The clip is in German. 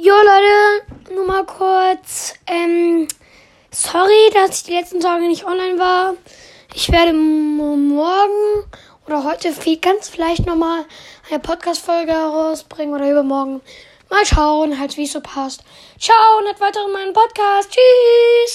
Jo Leute, nur mal kurz. Ähm, sorry, dass ich die letzten Tage nicht online war. Ich werde morgen oder heute viel, ganz vielleicht nochmal eine Podcast-Folge herausbringen oder übermorgen. Mal schauen, halt wie es so passt. Ciao und halt weiter in meinen Podcast. Tschüss.